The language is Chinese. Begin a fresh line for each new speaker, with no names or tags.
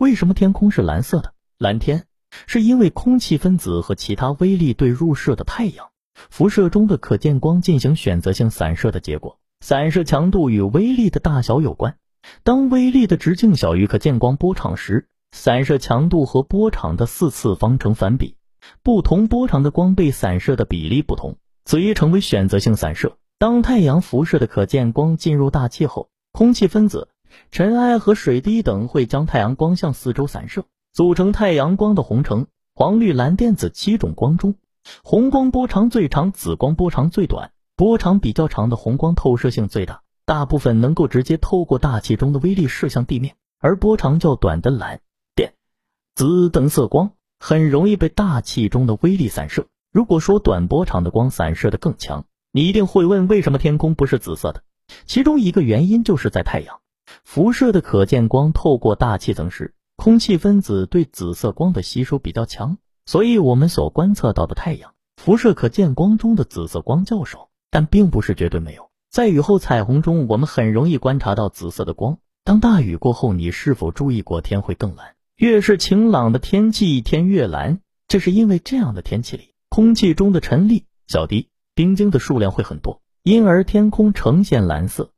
为什么天空是蓝色的？蓝天是因为空气分子和其他微粒对入射的太阳辐射中的可见光进行选择性散射的结果。散射强度与微粒的大小有关。当微粒的直径小于可见光波长时，散射强度和波长的四次方成反比。不同波长的光被散射的比例不同，所以成为选择性散射。当太阳辐射的可见光进入大气后，空气分子。尘埃和水滴等会将太阳光向四周散射，组成太阳光的红橙黄绿蓝靛紫七种光中，红光波长最长，紫光波长最短。波长比较长的红光透射性最大，大部分能够直接透过大气中的微粒射向地面；而波长较短的蓝、靛、紫等色光很容易被大气中的微粒散射。如果说短波长的光散射的更强，你一定会问为什么天空不是紫色的？其中一个原因就是在太阳。辐射的可见光透过大气层时，空气分子对紫色光的吸收比较强，所以我们所观测到的太阳辐射可见光中的紫色光较少，但并不是绝对没有。在雨后彩虹中，我们很容易观察到紫色的光。当大雨过后，你是否注意过天会更蓝？越是晴朗的天气，天越蓝，这是因为这样的天气里，空气中的尘粒、小滴、冰晶的数量会很多，因而天空呈现蓝色。